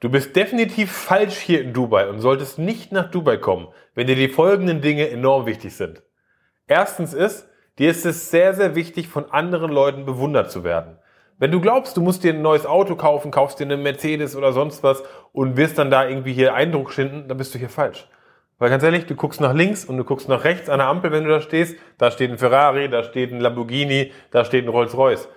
Du bist definitiv falsch hier in Dubai und solltest nicht nach Dubai kommen, wenn dir die folgenden Dinge enorm wichtig sind. Erstens ist, dir ist es sehr, sehr wichtig, von anderen Leuten bewundert zu werden. Wenn du glaubst, du musst dir ein neues Auto kaufen, kaufst dir eine Mercedes oder sonst was und wirst dann da irgendwie hier Eindruck schinden, dann bist du hier falsch. Weil ganz ehrlich, du guckst nach links und du guckst nach rechts an der Ampel, wenn du da stehst. Da steht ein Ferrari, da steht ein Lamborghini, da steht ein Rolls-Royce.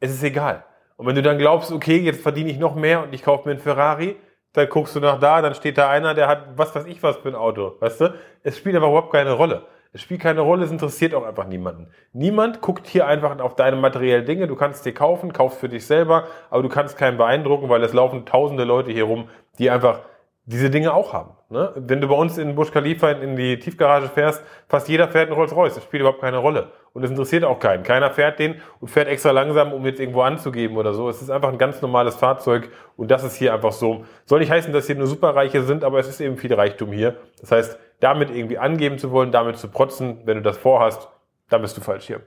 Es ist egal. Und wenn du dann glaubst, okay, jetzt verdiene ich noch mehr und ich kaufe mir einen Ferrari, dann guckst du nach da, dann steht da einer, der hat was weiß ich was für ein Auto, weißt du? Es spielt aber überhaupt keine Rolle. Es spielt keine Rolle, es interessiert auch einfach niemanden. Niemand guckt hier einfach auf deine materiellen Dinge. Du kannst dir kaufen, kaufst für dich selber, aber du kannst keinen beeindrucken, weil es laufen tausende Leute hier rum, die einfach diese Dinge auch haben. Ne? Wenn du bei uns in Busch Khalifa in die Tiefgarage fährst, fast jeder fährt einen Rolls-Royce. Das spielt überhaupt keine Rolle. Und es interessiert auch keinen. Keiner fährt den und fährt extra langsam, um jetzt irgendwo anzugeben oder so. Es ist einfach ein ganz normales Fahrzeug und das ist hier einfach so. Soll nicht heißen, dass hier nur Superreiche sind, aber es ist eben viel Reichtum hier. Das heißt, damit irgendwie angeben zu wollen, damit zu protzen, wenn du das vorhast, dann bist du falsch hier.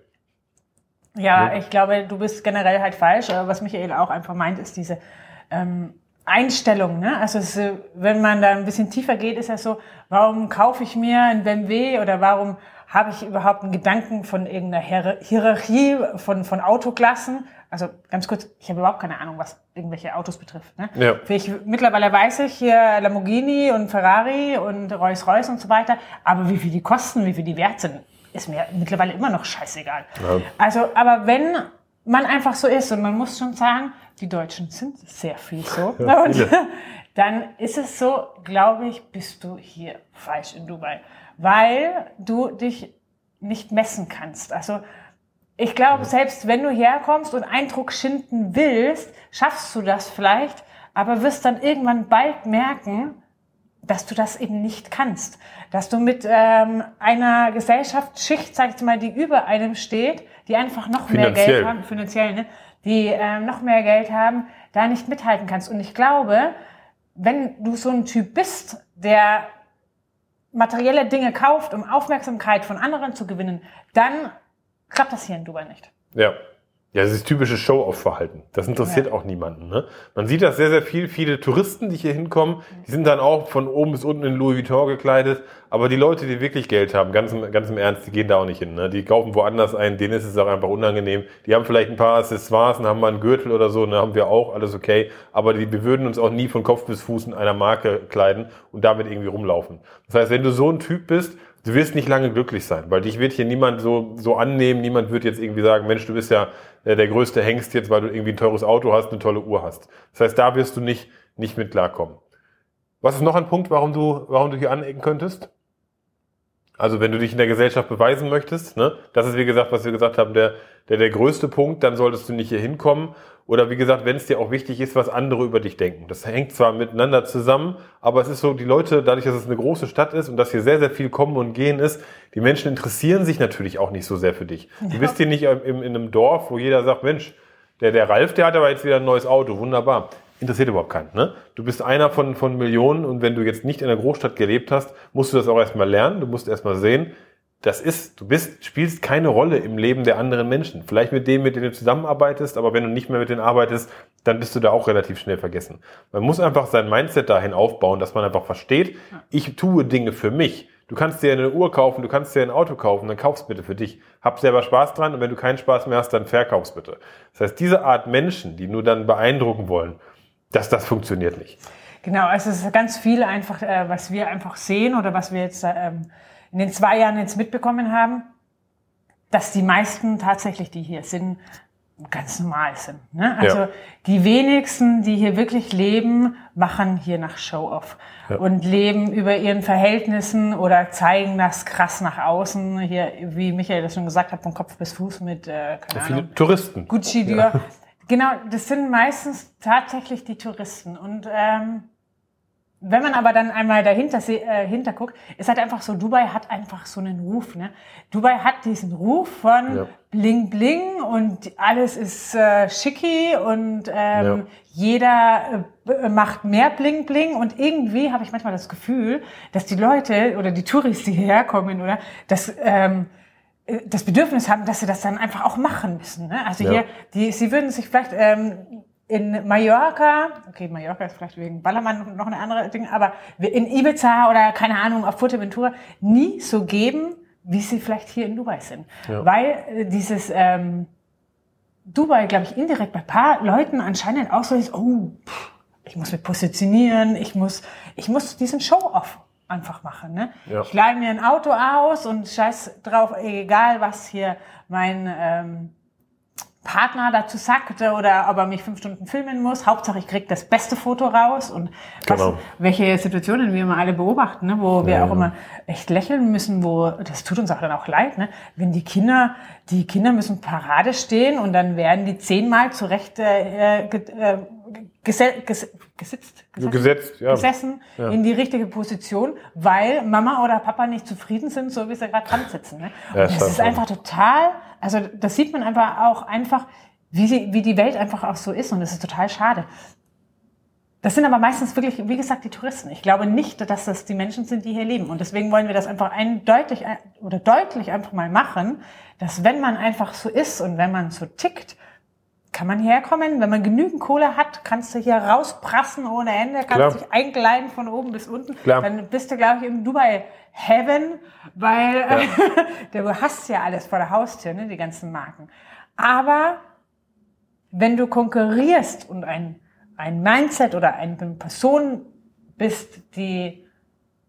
Ja, ja. ich glaube, du bist generell halt falsch. Was Michael auch einfach meint, ist diese ähm, Einstellung. Ne? Also es, wenn man da ein bisschen tiefer geht, ist das so, warum kaufe ich mir ein BMW oder warum habe ich überhaupt einen Gedanken von irgendeiner Hierarchie von, von Autoklassen? Also ganz kurz, ich habe überhaupt keine Ahnung, was irgendwelche Autos betrifft. Ne? Ja. Ich, mittlerweile weiß ich hier Lamborghini und Ferrari und Rolls-Royce und so weiter, aber wie viel die kosten, wie viel die wert sind, ist mir mittlerweile immer noch scheißegal. Ja. Also, aber wenn man einfach so ist und man muss schon sagen, die Deutschen sind sehr viel so. Ja, und dann ist es so, glaube ich, bist du hier falsch in Dubai, weil du dich nicht messen kannst. Also ich glaube, selbst wenn du herkommst und Eindruck schinden willst, schaffst du das vielleicht, aber wirst dann irgendwann bald merken, dass du das eben nicht kannst. Dass du mit ähm, einer Gesellschaftsschicht, sag ich mal, die über einem steht, die einfach noch mehr Geld haben, finanziell, ne? die ähm, noch mehr Geld haben, da nicht mithalten kannst. Und ich glaube, wenn du so ein Typ bist, der materielle Dinge kauft, um Aufmerksamkeit von anderen zu gewinnen, dann klappt das hier in Dubai nicht. Ja. Ja, das ist typisches Show-off-Verhalten. Das interessiert ja. auch niemanden. Ne? Man sieht das sehr, sehr viel. Viele Touristen, die hier hinkommen, die sind dann auch von oben bis unten in Louis Vuitton gekleidet. Aber die Leute, die wirklich Geld haben, ganz im, ganz im Ernst, die gehen da auch nicht hin. Ne? Die kaufen woanders ein, denen ist es auch einfach unangenehm. Die haben vielleicht ein paar Accessoires und haben mal einen Gürtel oder so, ne? haben wir auch, alles okay. Aber die, wir würden uns auch nie von Kopf bis Fuß in einer Marke kleiden und damit irgendwie rumlaufen. Das heißt, wenn du so ein Typ bist, du wirst nicht lange glücklich sein, weil dich wird hier niemand so, so annehmen, niemand wird jetzt irgendwie sagen, Mensch, du bist ja der, der größte Hengst jetzt, weil du irgendwie ein teures Auto hast, eine tolle Uhr hast. Das heißt, da wirst du nicht, nicht mit klarkommen. Was ist noch ein Punkt, warum du, warum du hier anecken könntest? Also wenn du dich in der Gesellschaft beweisen möchtest, ne, das ist wie gesagt, was wir gesagt haben, der, der, der größte Punkt, dann solltest du nicht hier hinkommen. Oder wie gesagt, wenn es dir auch wichtig ist, was andere über dich denken. Das hängt zwar miteinander zusammen, aber es ist so, die Leute, dadurch, dass es eine große Stadt ist und dass hier sehr, sehr viel Kommen und Gehen ist, die Menschen interessieren sich natürlich auch nicht so sehr für dich. Du bist hier nicht in, in einem Dorf, wo jeder sagt, Mensch, der, der Ralf, der hat aber jetzt wieder ein neues Auto, wunderbar interessiert überhaupt keinen. Ne? Du bist einer von, von Millionen und wenn du jetzt nicht in einer Großstadt gelebt hast, musst du das auch erstmal lernen. Du musst erstmal sehen, das ist, du bist, spielst keine Rolle im Leben der anderen Menschen. Vielleicht mit denen, mit denen du zusammenarbeitest, aber wenn du nicht mehr mit denen arbeitest, dann bist du da auch relativ schnell vergessen. Man muss einfach sein Mindset dahin aufbauen, dass man einfach versteht, ich tue Dinge für mich. Du kannst dir eine Uhr kaufen, du kannst dir ein Auto kaufen, dann kauf's bitte für dich. Hab selber Spaß dran und wenn du keinen Spaß mehr hast, dann verkauf's bitte. Das heißt, diese Art Menschen, die nur dann beeindrucken wollen, dass das funktioniert nicht. Genau, also es ist ganz viel einfach, äh, was wir einfach sehen oder was wir jetzt ähm, in den zwei Jahren jetzt mitbekommen haben, dass die meisten tatsächlich, die hier sind, ganz normal sind. Ne? Also ja. die wenigsten, die hier wirklich leben, machen hier nach Show-off ja. und leben über ihren Verhältnissen oder zeigen das krass nach außen. Hier, wie Michael das schon gesagt hat, von Kopf bis Fuß mit äh, keine ja, Ahnung, Touristen. Gucci, Dior. Genau, das sind meistens tatsächlich die Touristen. Und ähm, wenn man aber dann einmal dahinter äh, hinter guckt, ist halt einfach so, Dubai hat einfach so einen Ruf. Ne? Dubai hat diesen Ruf von ja. Bling Bling und alles ist äh, schicki und ähm, ja. jeder äh, macht mehr Bling Bling und irgendwie habe ich manchmal das Gefühl, dass die Leute oder die Touristen, die hierher kommen, oder, dass ähm, äh, das Bedürfnis haben, dass sie das dann einfach auch machen müssen. Ne? Also ja. hier, die, sie würden sich vielleicht ähm, in Mallorca, okay, Mallorca ist vielleicht wegen Ballermann noch eine andere Ding, aber in Ibiza oder keine Ahnung, auf Fuerteventura nie so geben, wie sie vielleicht hier in Dubai sind. Ja. Weil äh, dieses ähm, Dubai, glaube ich, indirekt bei ein paar Leuten anscheinend auch so ist, oh, ich muss mich positionieren, ich muss, ich muss diesen Show-off einfach machen. Ne? Ja. Ich leihe mir ein Auto aus und scheiß drauf, egal was hier mein ähm, Partner dazu sagt oder ob er mich fünf Stunden filmen muss. Hauptsache, ich krieg das beste Foto raus und was, genau. welche Situationen wir immer alle beobachten, ne, wo wir ja, auch ja. immer echt lächeln müssen, wo das tut uns auch dann auch leid, ne, wenn die Kinder, die Kinder müssen Parade stehen und dann werden die zehnmal zurecht äh, äh, gese ges gesitzt, gesessen, Gesetzt, ja. gesessen ja. in die richtige Position, weil Mama oder Papa nicht zufrieden sind, so wie sie gerade dran sitzen. Ne? Ja, das ist einfach total, also das sieht man einfach auch einfach, wie, sie, wie die Welt einfach auch so ist und das ist total schade. Das sind aber meistens wirklich, wie gesagt, die Touristen. Ich glaube nicht, dass das die Menschen sind, die hier leben. Und deswegen wollen wir das einfach eindeutig oder deutlich einfach mal machen, dass wenn man einfach so ist und wenn man so tickt, kann man hierher kommen. Wenn man genügend Kohle hat, kannst du hier rausprassen ohne Ende, kannst Klar. dich einkleiden von oben bis unten. Klar. Dann bist du, glaube ich, im Dubai Heaven, weil ja. du hast ja alles vor der Haustür, ne, die ganzen Marken. Aber wenn du konkurrierst und ein, ein Mindset oder eine Person bist, die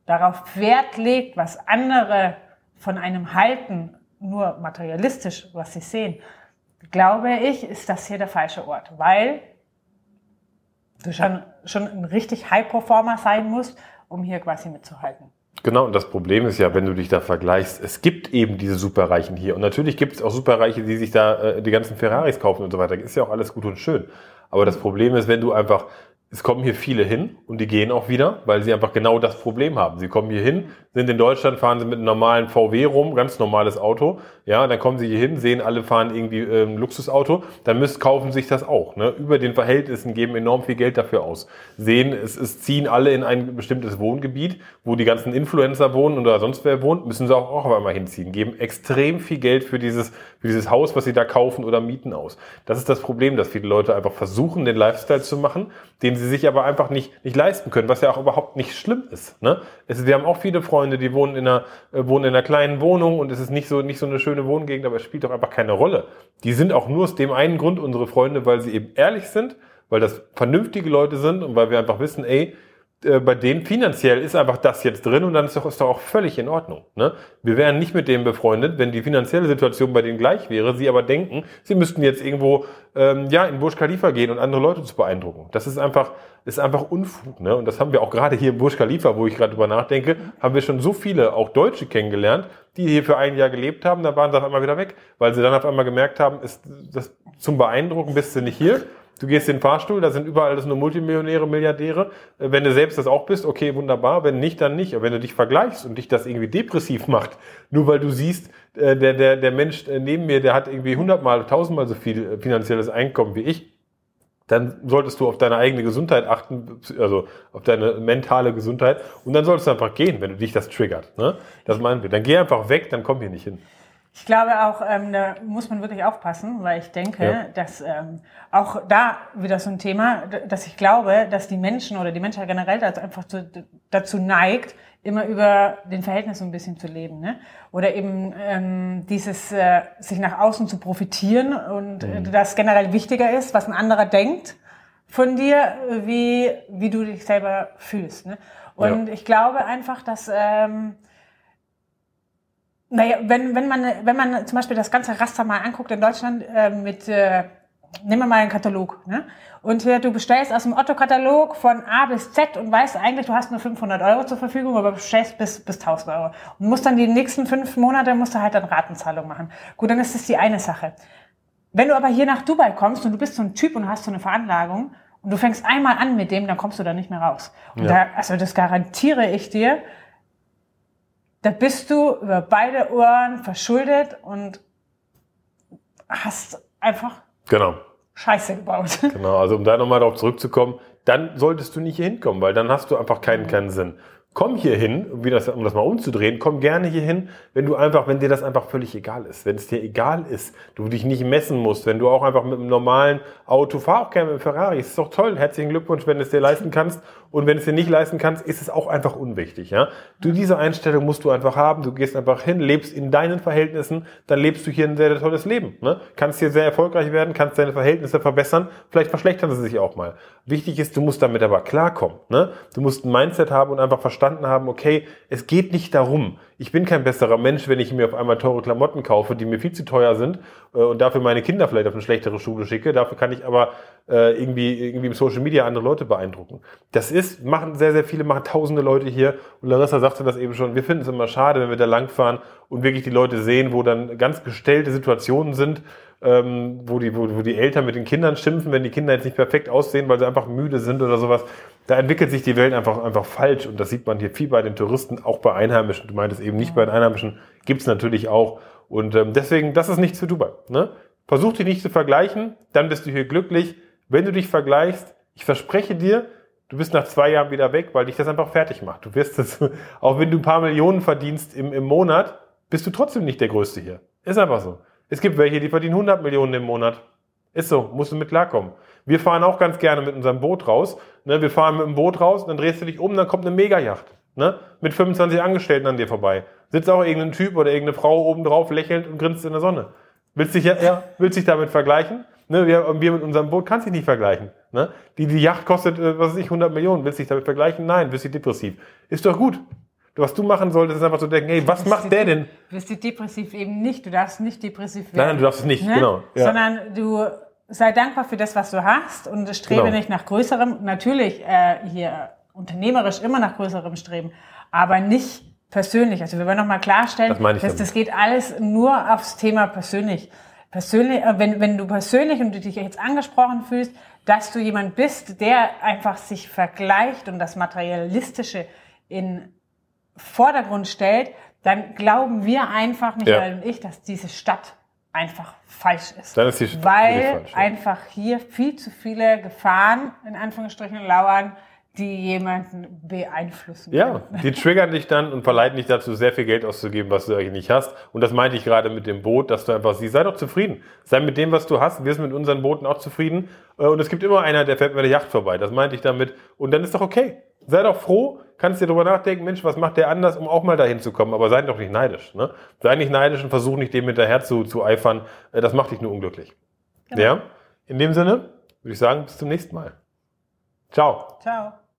darauf Wert legt, was andere von einem halten, nur materialistisch, was sie sehen, glaube ich, ist das hier der falsche Ort, weil du schon, schon ein richtig High-Performer sein musst, um hier quasi mitzuhalten. Genau, und das Problem ist ja, wenn du dich da vergleichst, es gibt eben diese Superreichen hier. Und natürlich gibt es auch Superreiche, die sich da äh, die ganzen Ferraris kaufen und so weiter. Ist ja auch alles gut und schön. Aber das Problem ist, wenn du einfach es kommen hier viele hin und die gehen auch wieder, weil sie einfach genau das Problem haben. Sie kommen hier hin, sind in Deutschland, fahren sie mit einem normalen VW rum, ganz normales Auto. Ja, dann kommen sie hier hin, sehen, alle fahren irgendwie äh, ein Luxusauto, dann müssen, kaufen sich das auch. Ne? Über den Verhältnissen geben enorm viel Geld dafür aus. Sehen, es, es ziehen alle in ein bestimmtes Wohngebiet, wo die ganzen Influencer wohnen oder sonst wer wohnt, müssen sie auch, auch auf einmal hinziehen. Geben extrem viel Geld für dieses, für dieses Haus, was sie da kaufen oder mieten aus. Das ist das Problem, dass viele Leute einfach versuchen, den Lifestyle zu machen, den sie sich aber einfach nicht, nicht leisten können, was ja auch überhaupt nicht schlimm ist. Ne? Es, wir haben auch viele Freunde, die wohnen in, einer, äh, wohnen in einer kleinen Wohnung und es ist nicht so, nicht so eine schöne Wohngegend, aber es spielt doch einfach keine Rolle. Die sind auch nur aus dem einen Grund unsere Freunde, weil sie eben ehrlich sind, weil das vernünftige Leute sind und weil wir einfach wissen, ey, äh, bei denen finanziell ist einfach das jetzt drin und dann ist doch, ist doch auch völlig in Ordnung. Ne? Wir wären nicht mit denen befreundet, wenn die finanzielle Situation bei denen gleich wäre, sie aber denken, sie müssten jetzt irgendwo ähm, ja, in Burj Khalifa gehen und andere Leute zu beeindrucken. Das ist einfach, ist einfach Unfug. Ne? Und das haben wir auch gerade hier in Burj Khalifa, wo ich gerade drüber nachdenke, haben wir schon so viele, auch Deutsche kennengelernt, die hier für ein Jahr gelebt haben, da waren sie auf einmal wieder weg, weil sie dann auf einmal gemerkt haben, ist das zum Beeindrucken bist du nicht hier Du gehst in den Fahrstuhl, da sind überall das nur Multimillionäre, Milliardäre. Äh, wenn du selbst das auch bist, okay, wunderbar. Wenn nicht, dann nicht. Aber wenn du dich vergleichst und dich das irgendwie depressiv macht, nur weil du siehst, äh, der, der, der Mensch äh, neben mir, der hat irgendwie hundertmal, tausendmal so viel finanzielles Einkommen wie ich, dann solltest du auf deine eigene Gesundheit achten, also auf deine mentale Gesundheit. Und dann solltest du einfach gehen, wenn du dich das triggert. Ne? Das meinen wir. Dann geh einfach weg, dann komm hier nicht hin. Ich glaube auch, ähm, da muss man wirklich aufpassen, weil ich denke, ja. dass ähm, auch da wieder so ein Thema, dass ich glaube, dass die Menschen oder die Menschheit generell dazu einfach zu, dazu neigt, immer über den Verhältnissen ein bisschen zu leben. Ne? Oder eben ähm, dieses äh, sich nach außen zu profitieren und mhm. das generell wichtiger ist, was ein anderer denkt von dir, wie, wie du dich selber fühlst. Ne? Und ja. ich glaube einfach, dass... Ähm, naja, wenn, wenn, man, wenn man zum Beispiel das ganze Raster mal anguckt in Deutschland äh, mit, äh, nehmen wir mal einen Katalog, ne? Und äh, du bestellst aus dem Otto-Katalog von A bis Z und weißt eigentlich, du hast nur 500 Euro zur Verfügung, aber bestellst bis, bis 1000 Euro. Und musst dann die nächsten fünf Monate, musst du halt dann Ratenzahlung machen. Gut, dann ist das die eine Sache. Wenn du aber hier nach Dubai kommst und du bist so ein Typ und hast so eine Veranlagung und du fängst einmal an mit dem, dann kommst du da nicht mehr raus. Und ja. da, also das garantiere ich dir, da bist du über beide Ohren verschuldet und hast einfach genau. Scheiße gebaut. Genau, also um da nochmal darauf zurückzukommen, dann solltest du nicht hier hinkommen, weil dann hast du einfach keinen, keinen Sinn. komm hier hin, um das, das mal umzudrehen, komm gerne hier hin, wenn du einfach, wenn dir das einfach völlig egal ist. Wenn es dir egal ist, du dich nicht messen musst, wenn du auch einfach mit einem normalen Auto, fahr auch gerne mit einem Ferrari, ist doch toll, herzlichen Glückwunsch, wenn du es dir leisten kannst. Und wenn du es dir nicht leisten kannst, ist es auch einfach unwichtig, ja. Du, diese Einstellung musst du einfach haben, du gehst einfach hin, lebst in deinen Verhältnissen, dann lebst du hier ein sehr, sehr tolles Leben, ne? Kannst hier sehr erfolgreich werden, kannst deine Verhältnisse verbessern, vielleicht verschlechtern sie sich auch mal. Wichtig ist, du musst damit aber klarkommen, ne? Du musst ein Mindset haben und einfach verstanden verstanden haben, okay, es geht nicht darum, ich bin kein besserer Mensch, wenn ich mir auf einmal teure Klamotten kaufe, die mir viel zu teuer sind äh, und dafür meine Kinder vielleicht auf eine schlechtere Schule schicke. Dafür kann ich aber äh, irgendwie, irgendwie im Social Media andere Leute beeindrucken. Das ist, machen sehr, sehr viele, machen tausende Leute hier. Und Larissa sagte das eben schon, wir finden es immer schade, wenn wir da langfahren und wirklich die Leute sehen, wo dann ganz gestellte Situationen sind, ähm, wo, die, wo, wo die Eltern mit den Kindern schimpfen, wenn die Kinder jetzt nicht perfekt aussehen, weil sie einfach müde sind oder sowas. Da entwickelt sich die Welt einfach, einfach falsch und das sieht man hier viel bei den Touristen, auch bei Einheimischen. Du meintest eben nicht bei den Einheimischen, gibt's natürlich auch. Und ähm, deswegen, das ist nichts für Dubai. Ne? Versuch dich nicht zu vergleichen, dann bist du hier glücklich. Wenn du dich vergleichst, ich verspreche dir, du bist nach zwei Jahren wieder weg, weil dich das einfach fertig macht. Du wirst es, auch wenn du ein paar Millionen verdienst im, im Monat, bist du trotzdem nicht der Größte hier. Ist einfach so. Es gibt welche, die verdienen 100 Millionen im Monat. Ist so, musst du mit klarkommen. Wir fahren auch ganz gerne mit unserem Boot raus. Ne? Wir fahren mit dem Boot raus, dann drehst du dich um, dann kommt eine Megajacht. Ne? Mit 25 Angestellten an dir vorbei. Sitzt auch irgendein Typ oder irgendeine Frau oben drauf, lächelnd und grinst in der Sonne. Willst dich ja, ja willst dich damit vergleichen? Ne? Wir, wir mit unserem Boot kannst dich nicht vergleichen. Ne? Die, die Yacht kostet, äh, was weiß ich, 100 Millionen. Willst dich damit vergleichen? Nein, bist du depressiv. Ist doch gut. Was du machen solltest, ist einfach zu denken, hey, was macht der denn? Du bist depressiv eben nicht. Du darfst nicht depressiv werden. Nein, nein du darfst es nicht, ne? genau. Ja. Sondern du sei dankbar für das, was du hast und strebe genau. nicht nach größerem. Natürlich äh, hier unternehmerisch immer nach größerem streben, aber nicht persönlich. Also wir wollen nochmal klarstellen, das dass das geht alles nur aufs Thema persönlich. Persönlich, äh, wenn, wenn du persönlich und du dich jetzt angesprochen fühlst, dass du jemand bist, der einfach sich vergleicht und das Materialistische in Vordergrund stellt, dann glauben wir einfach, Michael ja. und ich, dass diese Stadt einfach falsch ist. Dann ist die Stadt Weil falsch, ja. einfach hier viel zu viele Gefahren, in Anführungsstrichen, lauern, die jemanden beeinflussen. Ja, können. die triggern dich dann und verleiten dich dazu, sehr viel Geld auszugeben, was du eigentlich nicht hast. Und das meinte ich gerade mit dem Boot, dass du einfach siehst, sei doch zufrieden. Sei mit dem, was du hast. Wir sind mit unseren Booten auch zufrieden. Äh, und es gibt immer einer, der fährt mit der Yacht vorbei. Das meinte ich damit. Und dann ist doch okay. Sei doch froh, kannst dir darüber nachdenken, Mensch, was macht der anders, um auch mal dahin zu kommen. Aber sei doch nicht neidisch. Ne? Sei nicht neidisch und versuch nicht dem hinterher zu, zu eifern. Äh, das macht dich nur unglücklich. Genau. Ja? In dem Sinne würde ich sagen, bis zum nächsten Mal. Ciao. Ciao.